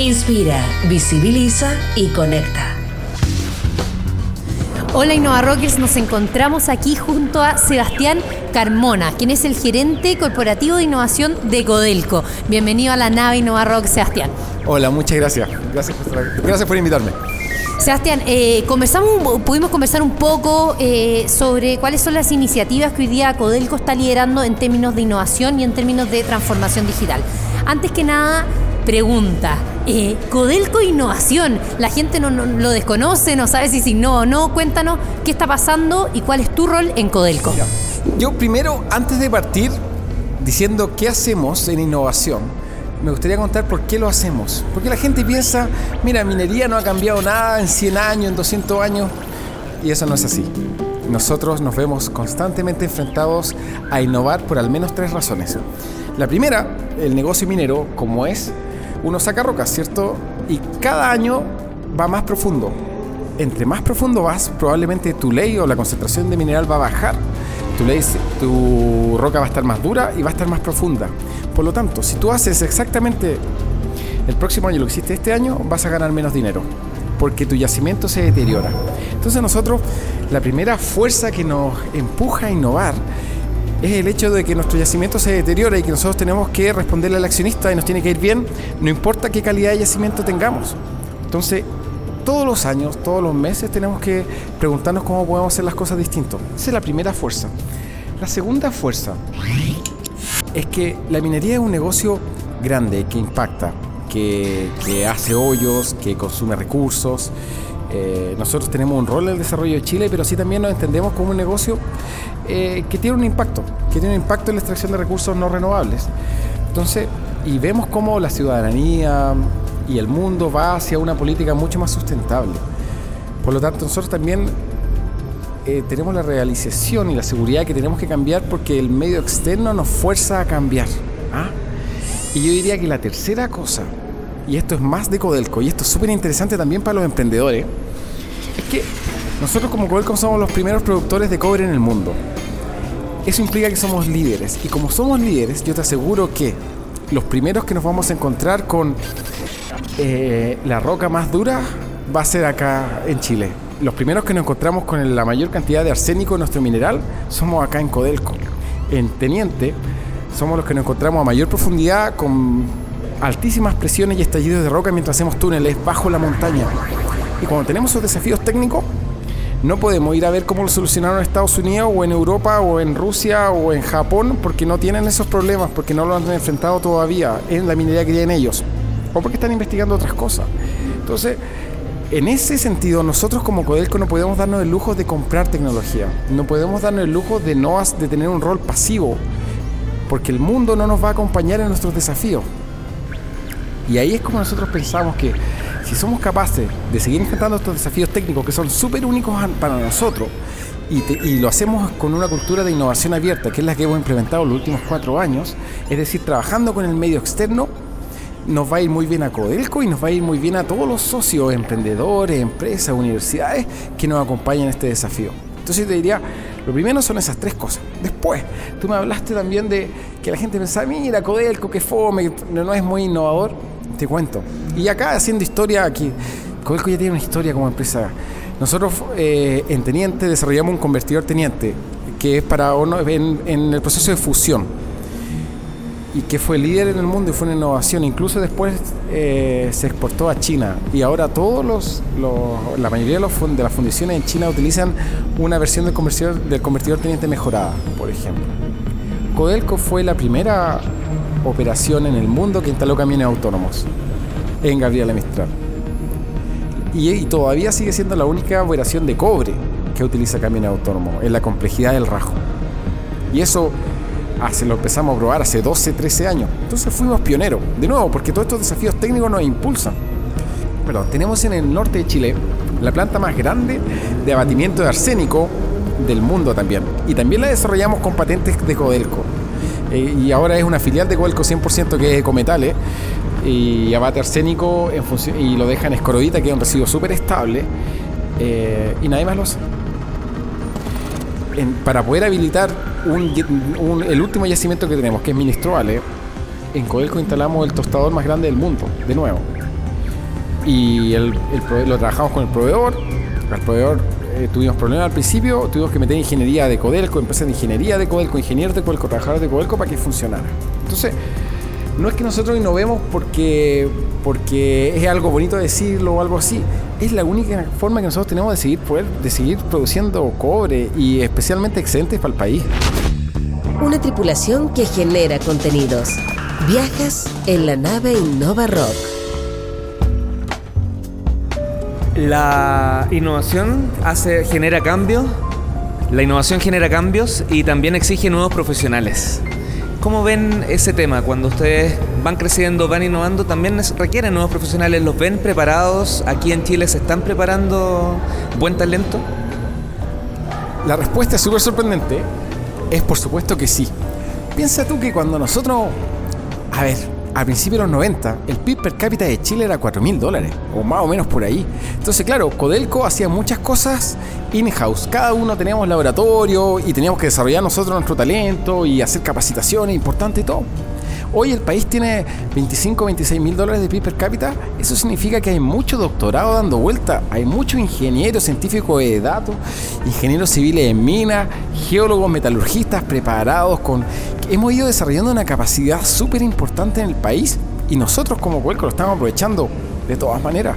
Inspira, visibiliza y conecta. Hola Innova Rockers, nos encontramos aquí junto a Sebastián Carmona, quien es el gerente corporativo de innovación de Codelco. Bienvenido a la nave Innova Rock, Sebastián. Hola, muchas gracias. Gracias por, gracias por invitarme. Sebastián, eh, pudimos conversar un poco eh, sobre cuáles son las iniciativas que hoy día Codelco está liderando en términos de innovación y en términos de transformación digital. Antes que nada, pregunta. Eh, Codelco Innovación, la gente no, lo desconoce, no sabe si sí no o no. Cuéntanos qué está pasando y cuál es tu rol en Codelco. Yo primero, antes de partir diciendo qué hacemos en innovación, me gustaría contar por qué lo hacemos. Porque la gente piensa, mira, minería no ha cambiado nada en 100 años, en 200 años, y eso no es así. Nosotros nos vemos constantemente enfrentados a innovar por al menos tres razones. La primera, el negocio minero, como es, uno saca rocas, ¿cierto? Y cada año va más profundo. Entre más profundo vas, probablemente tu ley o la concentración de mineral va a bajar. Tu, ley, tu roca va a estar más dura y va a estar más profunda. Por lo tanto, si tú haces exactamente el próximo año lo que hiciste este año, vas a ganar menos dinero, porque tu yacimiento se deteriora. Entonces nosotros, la primera fuerza que nos empuja a innovar es el hecho de que nuestro yacimiento se deteriora y que nosotros tenemos que responderle al accionista y nos tiene que ir bien, no importa qué calidad de yacimiento tengamos. Entonces, todos los años, todos los meses tenemos que preguntarnos cómo podemos hacer las cosas distintas. Esa es la primera fuerza. La segunda fuerza es que la minería es un negocio grande que impacta, que, hace hoyos, que consume recursos. Eh, nosotros tenemos un rol en el desarrollo de Chile, pero sí también nos entendemos como un negocio eh, que tiene un impacto, que tiene un impacto en la extracción de recursos no renovables. Entonces, y vemos cómo la ciudadanía y el mundo va hacia una política mucho más sustentable. Por lo tanto, nosotros también eh, tenemos la realización y la seguridad que tenemos que cambiar porque el medio externo nos fuerza a cambiar. ¿ah? Y yo diría que la tercera cosa, y esto es más de Codelco, y esto es súper interesante también para los emprendedores, es que nosotros como Codelco somos los primeros productores de cobre en el mundo. Eso implica que somos líderes. Y como somos líderes, yo te aseguro que los primeros que nos vamos a encontrar con eh, la roca más dura va a ser acá en Chile. Los primeros que nos encontramos con la mayor cantidad de arsénico en nuestro mineral somos acá en Codelco. En Teniente somos los que nos encontramos a mayor profundidad con altísimas presiones y estallidos de roca mientras hacemos túneles bajo la montaña. Y cuando tenemos esos desafíos técnicos, no podemos ir a ver cómo lo solucionaron en Estados Unidos o en Europa o en Rusia o en Japón porque no tienen esos problemas, porque no lo han enfrentado todavía en la minería que tienen ellos o porque están investigando otras cosas. Entonces, en ese sentido, nosotros como Codelco no podemos darnos el lujo de comprar tecnología, no podemos darnos el lujo de, no, de tener un rol pasivo, porque el mundo no nos va a acompañar en nuestros desafíos. Y ahí es como nosotros pensamos que si somos capaces de seguir enfrentando estos desafíos técnicos que son súper únicos para nosotros y, lo hacemos con una cultura de innovación abierta, que es la que hemos implementado los últimos cuatro años, es decir, trabajando con el medio externo, nos va a ir muy bien a Codelco y nos va a ir muy bien a todos los socios, emprendedores, empresas, universidades que nos acompañan en este desafío. Entonces yo te diría, lo primero son esas tres cosas. Después, tú me hablaste también de que la gente pensaba, mira, Codelco, que fome, no es muy innovador te cuento. Y acá haciendo historia, aquí, Codelco ya tiene una historia como empresa. Nosotros eh, en Teniente desarrollamos un convertidor Teniente, que es para en, en el proceso de fusión y que fue líder en el mundo y fue una innovación. Incluso después eh, se exportó a China y ahora todos los, la mayoría de, los, de, las fundiciones en China utilizan una versión del convertidor, del convertidor teniente mejorada, por ejemplo. Codelco fue la primera operación en el mundo que instaló camiones autónomos en Gabriela Mistral. Y, todavía sigue siendo la única operación de cobre que utiliza camiones autónomos en la complejidad del rajo. Y eso hace, lo empezamos a probar hace 12, 13 años. Entonces fuimos pioneros, de nuevo, porque todos estos desafíos técnicos nos impulsan. perdón, tenemos en el norte de Chile la planta más grande de abatimiento de arsénico del mundo también. Y también la desarrollamos con patentes de Codelco. Eh, y ahora es una filial de Codelco 100% que es Ecometales. Y abate arsénico y lo deja en escoroidita, que es un residuo súper estable. Eh, y nadie más lo hace. para poder habilitar el último yacimiento que tenemos, que es Ministrovale, en Codelco instalamos el tostador más grande del mundo, de nuevo. Y lo trabajamos con el proveedor. El proveedor eh, tuvimos problemas al principio, tuvimos que meter ingeniería de Codelco, empresa de ingeniería de Codelco, ingenieros de Codelco, trabajadores de Codelco para que funcionara. Entonces, no es que nosotros innovemos porque, porque es algo bonito decirlo o algo así. Es la única forma que nosotros tenemos de seguir, poder, de seguir produciendo cobre y especialmente excedentes para el país. Una tripulación que genera contenidos. Viajas en la nave Innova Rock. La innovación hace, genera cambios, la innovación genera cambios y también exige nuevos profesionales. ¿Cómo ven ese tema? Cuando ustedes van creciendo, van innovando, también requieren nuevos profesionales. ¿Los ven preparados? ¿Aquí en Chile se están preparando buen talento? La respuesta es súper sorprendente. Es por supuesto que sí. Piensa tú que cuando nosotros a ver, al principio de los 90, el PIB per cápita de Chile era 4 mil dólares, o más o menos por ahí. Entonces, claro, Codelco hacía muchas cosas in-house. Cada uno teníamos laboratorio y teníamos que desarrollar nosotros nuestro talento y hacer capacitaciones, importante y todo. Hoy el país tiene 25, 26 mil dólares de PIB per cápita. Eso significa que hay mucho doctorado dando vuelta. Hay muchos ingenieros científicos de datos, ingenieros civiles en minas, geólogos, metalurgistas preparados con... Hemos ido desarrollando una capacidad súper importante en el país y nosotros como Huelco lo estamos aprovechando de todas maneras.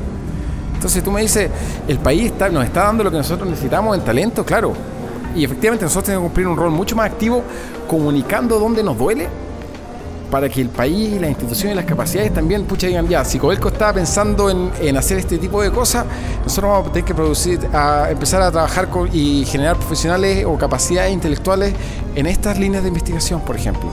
Entonces tú me dices, el país nos está dando lo que nosotros necesitamos en talento, claro. Y efectivamente nosotros tenemos que cumplir un rol mucho más activo comunicando dónde nos duele para que el país, las instituciones y las capacidades también, pucha, digan, ya, si Codelco está pensando en, hacer este tipo de cosas, nosotros vamos a tener que producir, a empezar a trabajar y generar profesionales o capacidades intelectuales en estas líneas de investigación, por ejemplo.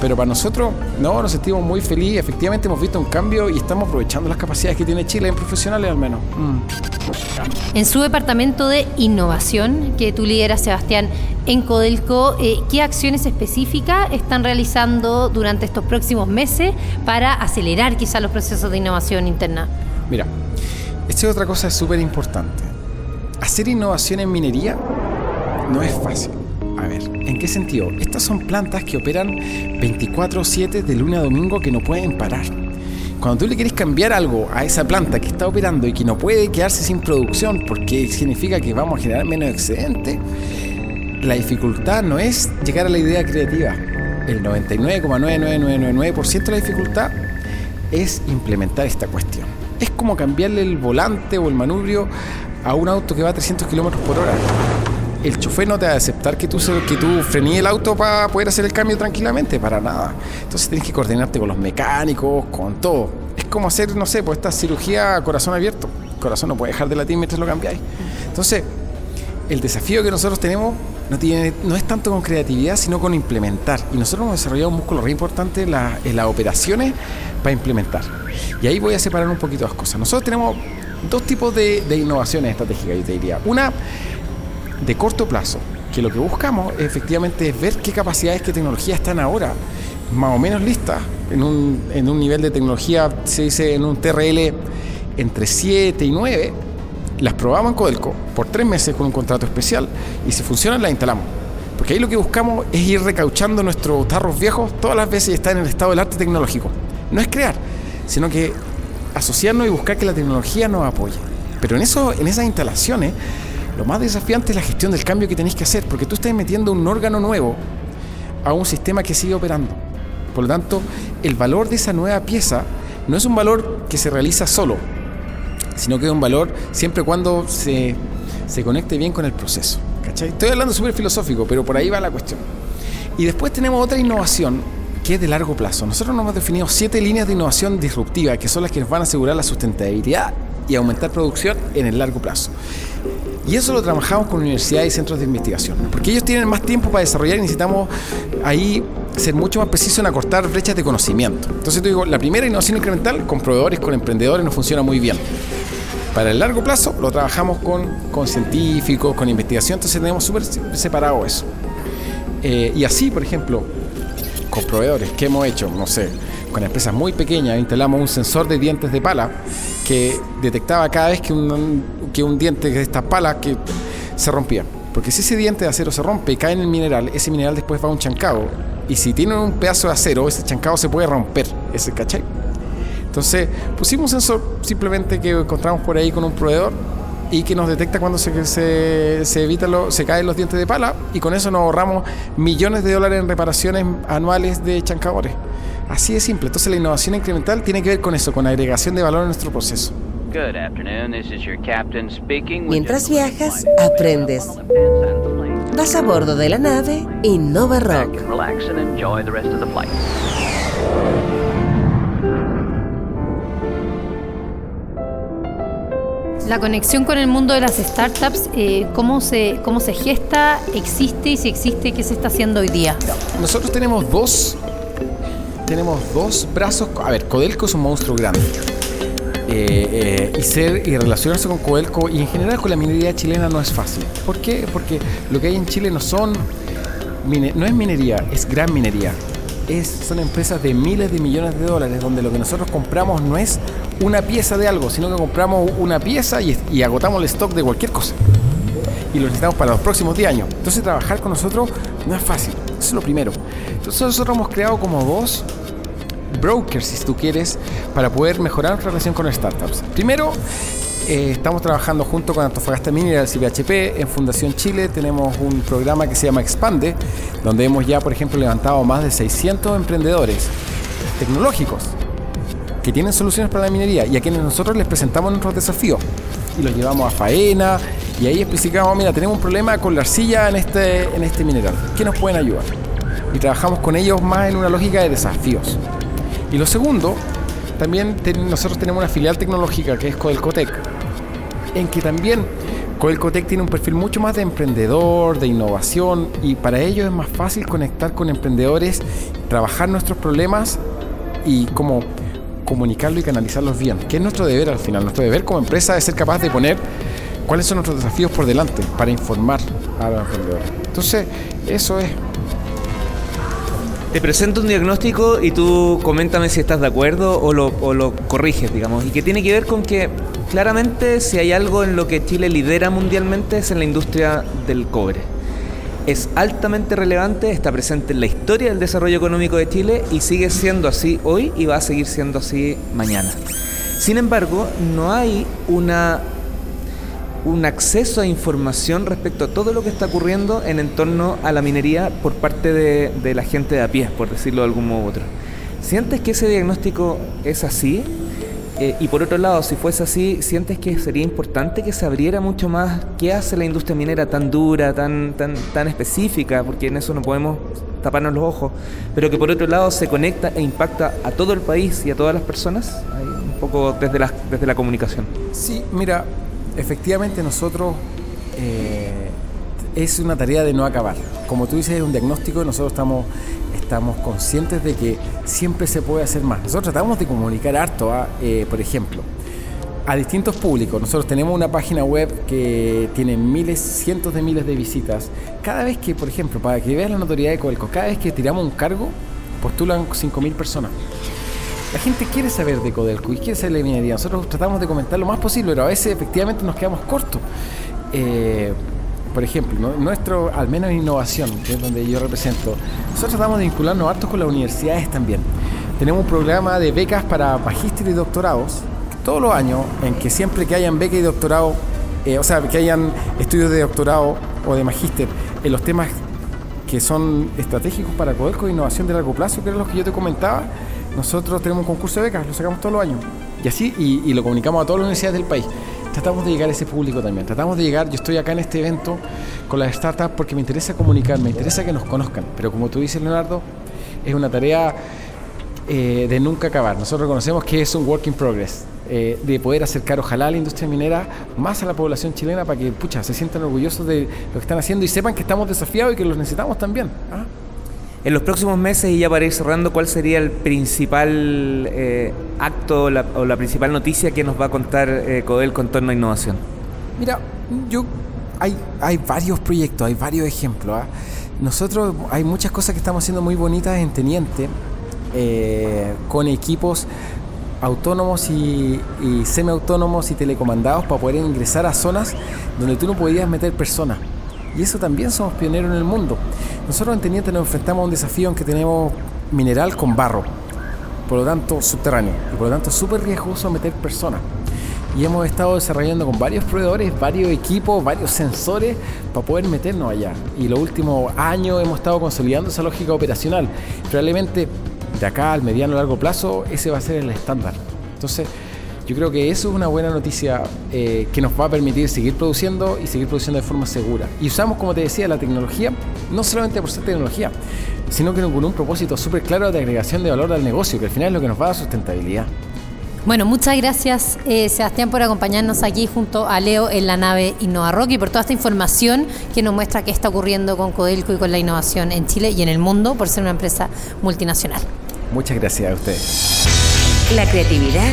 Pero para nosotros, no, nos sentimos muy felices, efectivamente hemos visto un cambio y estamos aprovechando las capacidades que tiene Chile en profesionales al menos. Mm. En su departamento de innovación, que tú lideras, Sebastián, en Codelco, eh, ¿qué acciones específicas están realizando durante estos próximos meses para acelerar quizás los procesos de innovación interna? Mira, esta es otra cosa súper importante. Hacer innovación en minería no es fácil. A ver, ¿en qué sentido? Estas son plantas que operan 24/7 de lunes a domingo que no pueden parar. Cuando tú le quieres cambiar algo a esa planta que está operando y que no puede quedarse sin producción porque significa que vamos a generar menos excedente, la dificultad no es llegar a la idea creativa. El 99,99999% de la dificultad es implementar esta cuestión. Es como cambiarle el volante o el manubrio a un auto que va a 300 kilómetros por hora el chofer no te va a aceptar que tú, que tú el auto para poder hacer el cambio tranquilamente, para nada. Entonces tienes que coordinarte con los mecánicos, con todo. Es como hacer, no sé, pues esta cirugía a corazón abierto. El corazón no puede dejar de latir mientras lo cambiáis. Entonces, el desafío que nosotros tenemos no, tiene, no es tanto con creatividad, sino con implementar. Y nosotros hemos desarrollado un músculo re importante en, en las operaciones para implementar. Y ahí voy a separar un poquito las cosas. Nosotros tenemos dos tipos de, de innovaciones estratégicas, yo te diría. Una de corto plazo, que lo que buscamos efectivamente es ver qué capacidades, qué tecnologías están ahora más o menos listas en un, en un nivel de tecnología, se dice en un TRL entre 7 y 9, las probamos en Codelco por tres meses con un contrato especial y si funcionan las instalamos. Porque ahí lo que buscamos es ir recauchando nuestros tarros viejos todas las veces y estar en el estado del arte tecnológico. No es crear, sino que asociarnos y buscar que la tecnología nos apoye. Pero en, eso, en esas instalaciones lo más desafiante es la gestión del cambio que tenéis que hacer, porque tú estás metiendo un órgano nuevo a un sistema que sigue operando. Por lo tanto, el valor de esa nueva pieza no es un valor que se realiza solo, sino que es un valor siempre cuando se, se conecte bien con el proceso. Estoy hablando súper filosófico, pero por ahí va la cuestión. Y después tenemos otra innovación que es de largo plazo. Nosotros nos hemos definido siete líneas de innovación disruptiva, que son las que nos van a asegurar la sustentabilidad y aumentar producción en el largo plazo. Y eso lo trabajamos con universidades y centros de investigación, porque ellos tienen más tiempo para desarrollar y necesitamos ahí ser mucho más precisos en acortar brechas de conocimiento. Entonces te digo, la primera innovación incremental con proveedores, con emprendedores nos funciona muy bien. Para el largo plazo lo trabajamos con, con científicos, con investigación, entonces tenemos súper separado eso. Eh, y así, por ejemplo, con proveedores, ¿qué hemos hecho? No sé, con empresas muy pequeñas instalamos un sensor de dientes de pala que detectaba cada vez que un, que un diente de estas palas que se rompía. Porque si ese diente de acero se rompe y cae en el mineral, ese mineral después va a un chancado. Y si tiene un pedazo de acero, ese chancado se puede romper. ¿Ese cachai? Entonces pusimos un sensor simplemente que encontramos por ahí con un proveedor y que nos detecta cuando se, se, se evita lo, se caen los dientes de pala y con eso nos ahorramos millones de dólares en reparaciones anuales de chancadores. Así de simple. Entonces la innovación incremental tiene que ver con eso, con agregación de valor en nuestro proceso. Mientras viajas, aprendes. Vas a bordo de la nave Innova Rock. La conexión con el mundo de las startups, eh, ¿cómo, se, ¿cómo se gesta? ¿Existe? Y si existe, ¿qué se está haciendo hoy día? Nosotros tenemos dos, tenemos dos brazos. A ver, Codelco es un monstruo grande. Eh, eh, y ser y relacionarse con Codelco y en general con la minería chilena no es fácil. ¿Por qué? Porque lo que hay en Chile no son no es minería, es gran minería. Es, son empresas de miles de millones de dólares donde lo que nosotros compramos no es una pieza de algo, sino que compramos una pieza y, agotamos el stock de cualquier cosa. Y lo necesitamos para los próximos 10 años. Entonces trabajar con nosotros no es fácil. Eso es lo primero. Entonces nosotros hemos creado como dos brokers, si tú quieres, para poder mejorar nuestra relación con startups. Primero, eh, estamos trabajando junto con Antofagasta Minerals y BHP en Fundación Chile. Tenemos un programa que se llama Expande, donde hemos ya, por ejemplo, levantado más de 600 emprendedores tecnológicos que tienen soluciones para la minería y a quienes nosotros les presentamos nuestros desafíos y los llevamos a faena y ahí explicamos, mira, tenemos un problema con la arcilla en este, en este mineral, ¿qué nos pueden ayudar? Y trabajamos con ellos más en una lógica de desafíos. Y lo segundo, también nosotros tenemos una filial tecnológica que es Codelcotec, en que también Codelcotec tiene un perfil mucho más de emprendedor, de innovación, y para ellos es más fácil conectar con emprendedores, trabajar nuestros problemas y como comunicarlo y canalizarlos bien, que es nuestro deber al final. Nuestro deber como empresa es ser capaz de poner cuáles son nuestros desafíos por delante para informar a los emprendedores. Entonces, eso es. Te presento un diagnóstico y tú coméntame si estás de acuerdo o lo, corriges, digamos, y que tiene que ver con que claramente si hay algo en lo que Chile lidera mundialmente es en la industria del cobre es altamente relevante, está presente en la historia del desarrollo económico de Chile y sigue siendo así hoy y va a seguir siendo así mañana. Sin embargo, no hay una un acceso a información respecto a todo lo que está ocurriendo en entorno a la minería por parte de, de la gente de a pie, por decirlo de algún modo u otro. ¿Sientes que ese diagnóstico es así? Eh, y por otro lado, si fuese así, ¿sientes que sería importante que se abriera mucho más qué hace la industria minera tan dura, tan, tan, tan específica? Porque en eso no podemos taparnos los ojos, pero que por otro lado se conecta e impacta a todo el país y a todas las personas, un poco desde la, desde la comunicación. Sí, mira, efectivamente nosotros eh, es una tarea de no acabar. Como tú dices, es un diagnóstico, nosotros estamos estamos conscientes de que siempre se puede hacer más. Nosotros tratamos de comunicar harto, a, eh, por ejemplo, a distintos públicos. Nosotros tenemos una página web que tiene miles, cientos de miles de visitas. Cada vez que, por ejemplo, para que veas la notoriedad de Codelco, cada vez que tiramos un cargo, postulan 5.000 personas. La gente quiere saber de Codelco y quiere saber de minería. Nosotros tratamos de comentar lo más posible, pero a veces efectivamente nos quedamos cortos. Eh, por ejemplo, nuestro, al menos innovación, que es donde yo represento, nosotros tratamos de vincularnos hartos con las universidades también. Tenemos un programa de becas para magíster y doctorados todos los años, en que siempre que hayan beca y doctorado, eh, o sea, que hayan estudios de doctorado o de magíster en los temas que son estratégicos para Codelco de innovación de largo plazo, que eran los que yo te comentaba, nosotros tenemos un concurso de becas, lo sacamos todos los años. Y así, y, lo comunicamos a todas las universidades del país tratamos de llegar a ese público también. Tratamos de llegar, yo estoy acá en este evento con las startups porque me interesa comunicar, me interesa que nos conozcan. Pero como tú dices, Leonardo, es una tarea eh, de nunca acabar. Nosotros reconocemos que es un work in progress. eh, de poder acercar ojalá a la industria minera más a la población chilena para que, pucha, se sientan orgullosos de lo que están haciendo y sepan que estamos desafiados y que los necesitamos también. ¿ah? En los próximos meses, y ya para ir cerrando, ¿cuál sería el principal eh, acto o la, principal noticia que nos va a contar eh, Codel con torno a innovación? Mira, yo hay, hay varios proyectos, hay varios ejemplos. ¿ah? Nosotros hay muchas cosas que estamos haciendo muy bonitas en Teniente, eh, con equipos autónomos y, y semiautónomos y telecomandados para poder ingresar a zonas donde tú no podías meter personas. Y eso también somos pioneros en el mundo. Nosotros en Teniente nos enfrentamos a un desafío en que tenemos mineral con barro, por lo tanto subterráneo, y por lo tanto súper riesgoso meter personas. Y hemos estado desarrollando con varios proveedores, varios equipos, varios sensores para poder meternos allá. Y los últimos años hemos estado consolidando esa lógica operacional. Probablemente de acá al mediano largo plazo ese va a ser el estándar. Entonces, yo creo que eso es una buena noticia eh, que nos va a permitir seguir produciendo y seguir produciendo de forma segura. Y usamos, como te decía, la tecnología no solamente por ser tecnología, sino que con un propósito súper claro de agregación de valor al negocio, que al final es lo que nos va a dar sustentabilidad. Bueno, muchas gracias eh, Sebastián por acompañarnos aquí junto a Leo en la nave Rock y por toda esta información que nos muestra qué está ocurriendo con Codelco y con la innovación en Chile y en el mundo por ser una empresa multinacional. Muchas gracias a ustedes. La creatividad